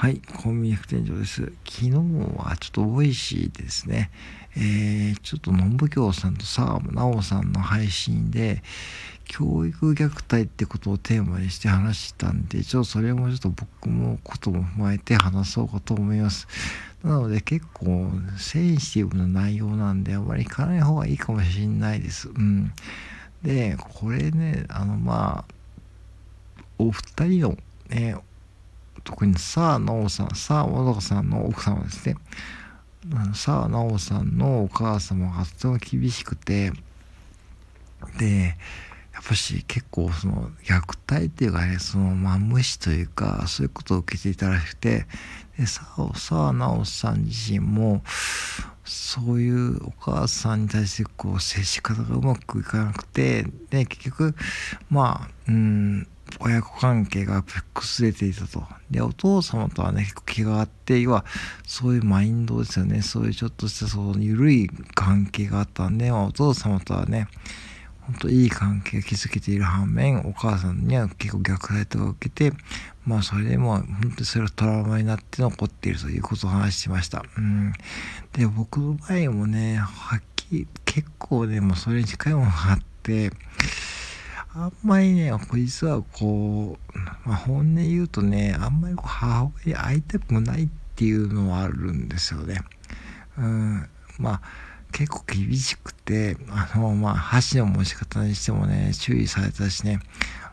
はい、コンビニ副店長です。昨日はちょっと Voicy ですね、えー、ちょっとのんぶきょうさんとさあ、なおさんの配信で、教育虐待ってことをテーマにして話したんで、ちょっとそれもちょっと僕もことも踏まえて話そうかと思います。なので結構センシティブな内容なんで、あまり行かない方がいいかもしれないです。うん。で、これね、あのまあ、お二人のね、特にさあ直さん、さあ小高さんの奥様ですね。さあ直さんのお母様がとても厳しくて、で、やっぱし結構その虐待っていうかね、そのまあ無視というか、そういうことを受けていたらしくて、で、さあ、さあ直さん自身も、そういうお母さんに対してこう接し方がうまくいかなくて、で、結局、まあ、うん、親子関係が崩れていたと。で、お父様とはね、結構気があって、要は、そういうマインドですよね。そういうちょっとした、その、緩い関係があったんで、まあ、お父様とはね、本当いい関係が築けている反面、お母さんには結構虐待とか受けて、まあそれでも本当にそれがトラウマになって残っているということを話してました。うん。で、僕の場合もね、はっきり、結構ね、もうそれに近いものがあって、あんまりね、実はこう、まあ、本音言うとね、あんまりこう母親に会いたくないっていうのはあるんですよね。うん、まあ、結構厳しくて、あの、まあ、箸の持ち方にしてもね、注意されたしね、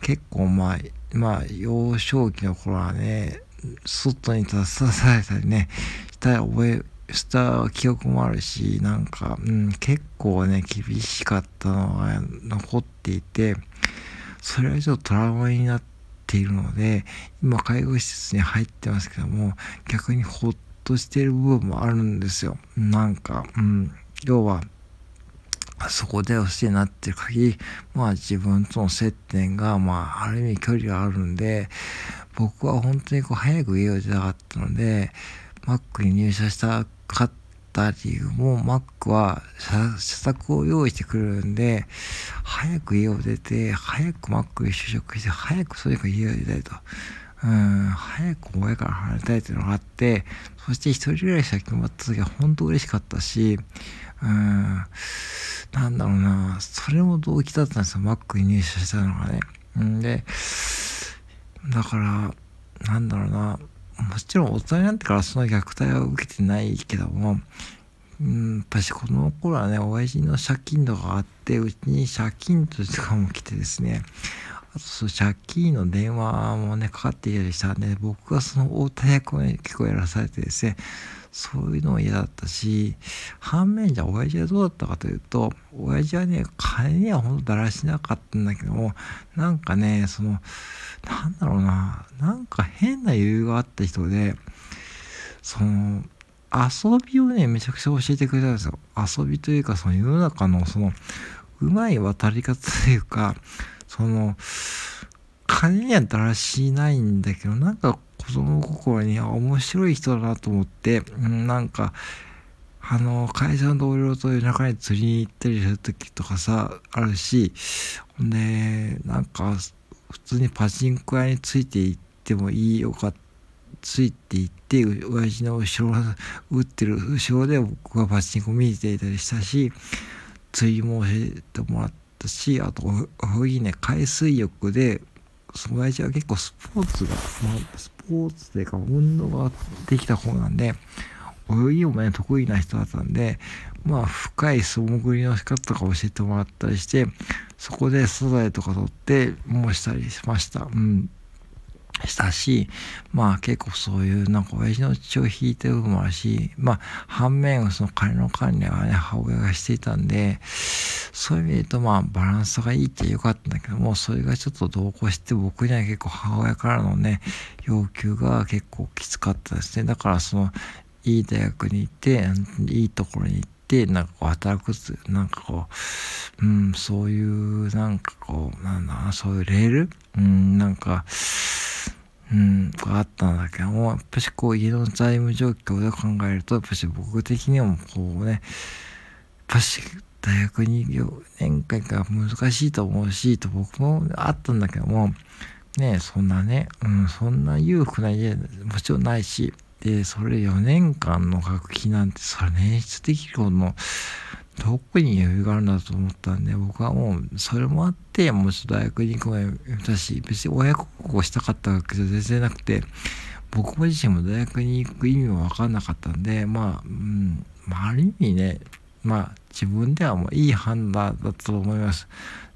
結構まあ、まあ、幼少期の頃はね、外に立たされたりね、した覚え、した記憶もあるし、なんか、うん、結構ね、厳しかったのが残っていて、それはちょっとトラウマになっているので、今介護施設に入ってますけども、逆にほっとしている部分もあるんですよ。なんか、うん、要は、そこでお世話になってる限り、まあ自分との接点が、まあある意味距離があるんで、僕は本当にこう早く家を出たかったので、マックに入社したかった理由も、Mac は施策を用意してくれるんで、早く家を出て、早く Mac に就職して、早くそれから家を出たいと。うん、早く親から離れたいというのがあって、そして一人暮らしが決まった時は本当嬉しかったし、うん、なんだろうな、それも動機だったんですよ、Mac に入社したのがね。んで、だから、なんだろうな、もちろん大人になってからその虐待は受けてないけども、うん、やっぱしこの頃はね、親父の借金とかあって、うちに借金とかも来てですね、あとその借金の電話もね、かかってきたりしたんで、僕はその大田役をね、結構やらされてですね、そういうのも嫌だったし、反面じゃ親父はどうだったかというと、親父はね、金にはほんとだらしなかったんだけども、なんかね、その、なんだろうな、なんか変な余裕があった人で、その、遊びをね、めちゃくちゃ教えてくれたんですよ。遊びというか、その世の中のその、うまい渡り方というか、その、金にはだらしないんだけど、なんか子供心に面白い人だなと思って、なんか、あの、会社の同僚と夜中に釣りに行ったりする時とかさ、あるし、ほんで、なんか、普通にパチンコ屋について行ってもいいよかついて行って、親父の後ろ、打ってる後ろで僕がパチンコ見ていたりしたし、釣りも教えてもらったし、あと、泳ぎね、海水浴で、親父は結構スポーツが、まあスポーツというか運動ができた方なんで、泳ぎもね、得意な人だったんで、まあ、深い素潜りの仕方とか教えてもらったりして、そこで素材とか取って、もうしたりしました。うん。したし、まあ結構そういうなんか親父の血を引いてる部分もあるし、まあ反面その金の管理はね、母親がしていたんで、そういう意味で言うとまあバランスがいいってよかったんだけども、それがちょっと同行して僕には結構母親からのね、要求が結構きつかったですね。だからその、いい大学に行って、いいところに行って、なんかこう働くなんかこう、うん、そういう、なんかこう、なんだそういうレール？うん、なんか、うん、があったんだけども、やっぱしこう家の財務状況で考えると、やっぱし僕的にもこうね、やっぱし大学に4年間が難しいと思うし、と僕もあったんだけども、ねそんなね、うん、そんな裕福な家もちろんないし、で、それ4年間の学費なんて、それ捻出できるほどの、どこに余裕があるんだと思ったんで、僕はもう、それもあって、もうちょっと大学に行く前たし、別に親孝行したかったわけじゃ全然なくて、僕自身も大学に行く意味も分かんなかったんで、まあ、うん、まあ、ある意味ね、まあ、自分ではもういい判断だと思います。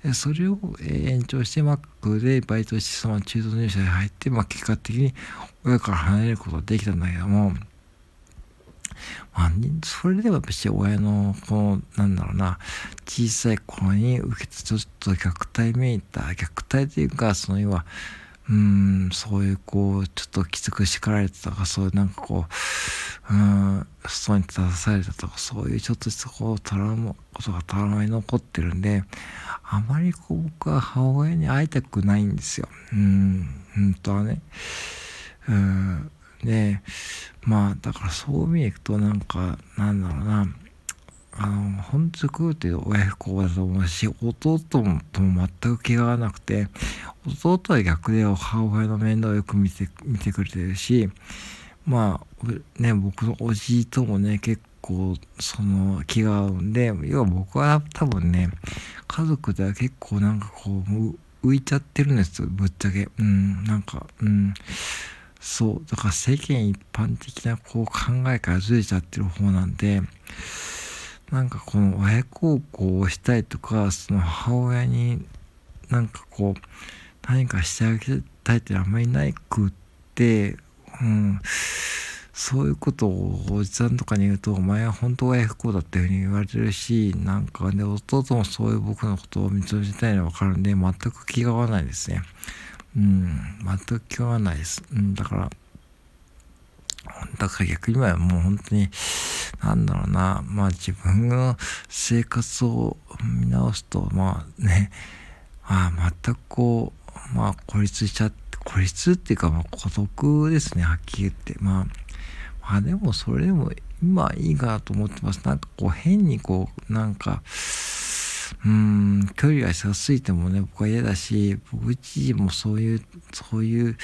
でそれを延長して Mac でバイトしてその中途入社に入って、まあ、結果的に親から離れることができたんだけども、まあ、それでは別に親の、この、なんだろうな、小さい頃に受けてちょっと虐待めいた、虐待というか、その要は、うん、そういうこう、ちょっときつく叱られてたか、そういうなんかこう、うん、外に立たされたとか、そういうちょっとしたこう、トラウマ、ことがトラウマに残ってるんで、あまりこう、僕は母親に会いたくないんですよ。うん、本当はね。うん、で、まあ、だからそういう意味でいくと、なんか、なんだろうな、あの、本当にっていう親不孝だと思うし、弟もとも全く気が合わなくて、弟は逆で母親の面倒をよく見て、見てくれてるし、まあ、ね、僕のおじいともね、結構、その気が合うんで、要は僕は多分ね、家族では結構なんかこう、浮いちゃってるんですよ、ぶっちゃけ。うん、なんか、うん。そう、だから世間一般的なこう考えからずれちゃってる方なんで、なんかこの親孝行をしたいとか、その母親になんかこう、何かしてあげたいってあんまりないくって、うん、そういうことをおじさんとかに言うと、お前は本当は不幸だっていうふうに言われてるし、なんかね、弟もそういう僕のことを認めたいのはわかるんで、全く気が合わないですね。うん、全く気が合わないです。うん、だから、だから逆にはもう本当に、なんだろうな、まあ自分の生活を見直すと、まあね、まあ全くこう、まあ孤立しちゃって、孤立っていうかまあ孤独ですね、はっきり言って。まあ、まあでもそれでも今いいかなと思ってます。なんかこう変にこう、なんか、うーん、距離が近すぎてもね、僕は嫌だし、僕自身もそういう、そういう、やっ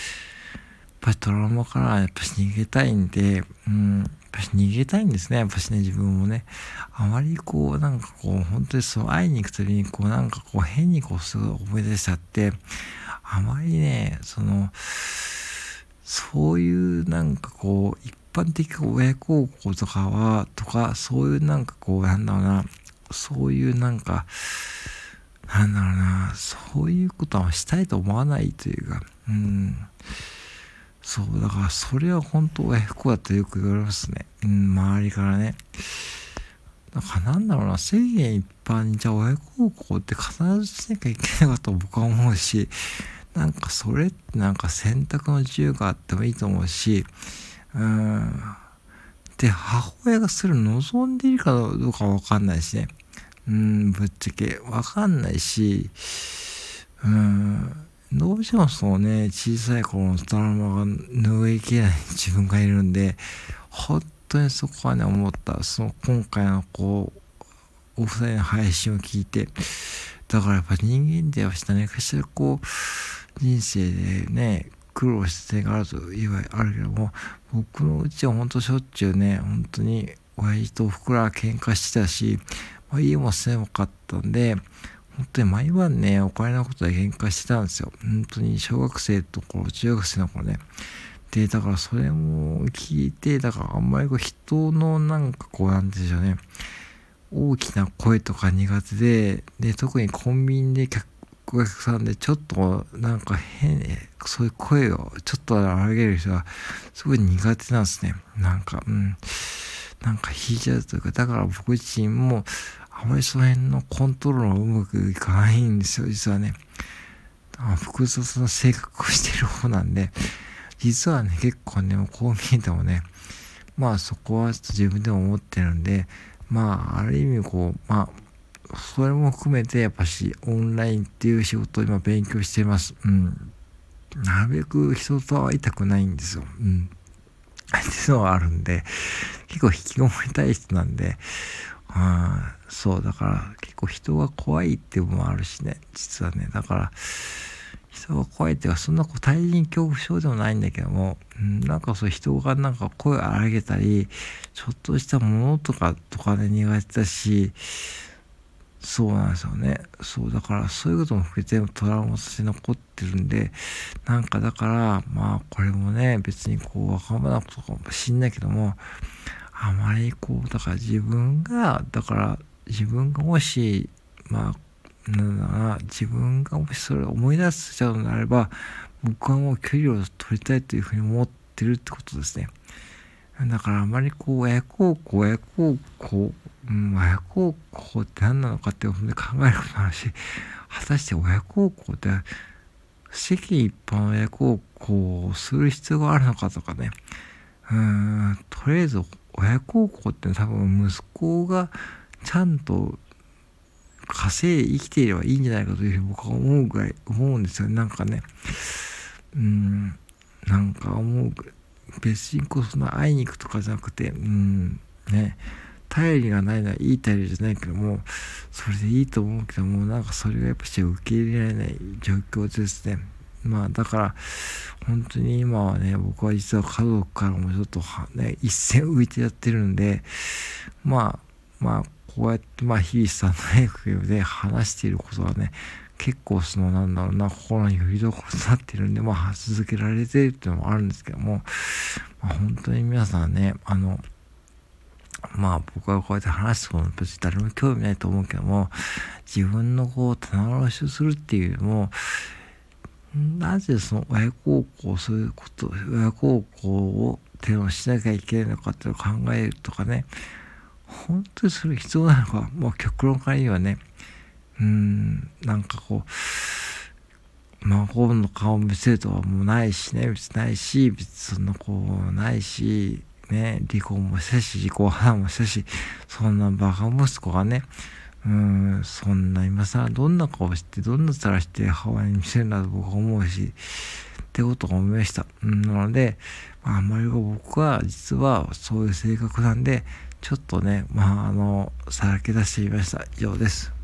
ぱりトラウマからやっぱし逃げたいんで、うん、やっぱし逃げたいんですね、やっぱしね、自分もね。あまりこう、なんかこう、本当にそう、会いに行くたびに、こう、なんかこう、変にこう、すぐ思い出しちゃって、あまりね、その、そういうなんかこう、一般的親孝行とかは、とか、そういうなんかこう、なんだろうな、そういうなんか、なんだろうな、そういうことはしたいと思わないというか、うん。そう、だからそれは本当親不孝だってよく言われますね。うん、周りからね。だからなんだろうな、世間一般にじゃあ親孝行って必ずしなきゃいけないかと僕は思うし、なんかそれってなんか選択の自由があってもいいと思うし、うん。で、母親がそれを望んでいるかどうかわかんないしね。うん、ぶっちゃけわかんないし、うん。どうしてもそうね、小さい頃のトラウマが拭いきれない自分がいるんで、本当にそこはね、思った。その今回のこう、お二人の配信を聞いて、だからやっぱ人間ではしたね、かしらこう、人生でね、苦労した点があると言えばあるけども、僕のうちは本当しょっちゅうね、本当に親父とおふくらは喧嘩してたし、まあ、家も狭かったんで、本当に毎晩ね、お金のことで喧嘩してたんですよ。本当に小学生ところ、中学生の頃ね。で、だからそれも聞いて、だからあんまりこう人のなんかこうなんでしょうね、大きな声とか苦手で、で、特にコンビニで客お客さんでちょっとなんか変、そういう声をちょっと上げる人はすごい苦手なんですね。なんか、うん。なんか引いちゃうというか、だから僕自身もあまりその辺のコントロールがうまくいかないんですよ、実はね。複雑な性格をしてる方なんで、実はね、結構ね、こう見えてもね、まあそこはちょっと自分でも思ってるんで、まあある意味こう、まあ、それも含めてやっぱしオンラインっていう仕事を今勉強しています。うん。なるべく人と会いたくないんですよ。うん。っていうのがあるんで、結構引きこもりたい人なんで、あそう、だから結構人が怖いっていうのもあるしね、実はね。だから、人が怖いっていうかそんなこう対人恐怖症でもないんだけども、うん、なんかそう人がなんか声を荒げたりちょっとしたものとかとかね苦手だしそうなんですよね。そうだからそういうことも含めてトラウマとして残ってるんでなんかだからまあこれもね別にこう若者なことかもしんないけどもあまりこうだから自分がだから自分がもしまあなんだろうな自分がもしそれを思い出しちゃうのであれば僕はもう距離を取りたいというふうに思ってるってことですね。だからあまりこう親孝行親孝行うん、親孝行って何なのかって考えることもあるし果たして親孝行って世間一般親孝行をする必要があるのかとかね。うんとりあえず親孝行って多分息子がちゃんと稼い生きていればいいんじゃないかというふうに僕は思うぐらい思うんですよね。なんかね。うんなんか思う別にこその会いに行くとかじゃなくてうんね。頼りがないのはいい頼りじゃないけどもそれでいいと思うけどもなんかそれがやっぱし受け入れられない状況ですね。まあだから本当に今はね僕は実は家族からもちょっとね一線浮いてやってるんでまあまあこうやってまあ日々さんの影響で話していることはね結構そのなんだろうな心によりどころになってるんでまあ続けられてるっていうのもあるんですけども、まあ、本当に皆さんねあのまあ僕はこうやって話すこと別に誰も興味ないと思うけども自分のこう棚卸しをするっていうよりもなぜその親孝行すること親孝行を手をしなきゃいけないのかっていうのを考えるとかね本当にそれ必要なのかもう極論から言えばねうんなんかこう孫の顔を見せるとはもうないしね別にないし別にそんなこうないしね、離婚もしたし、自己破もしたし、そんなバカ息子がね、うん、そんな今さ、どんな顔して、どんな面して母親に見せるんだと僕は思うし、ってことが思いました。なので、まあ、あんまり僕は実はそういう性格なんで、ちょっとね、まあ、あの、さらけ出してみました。以上です。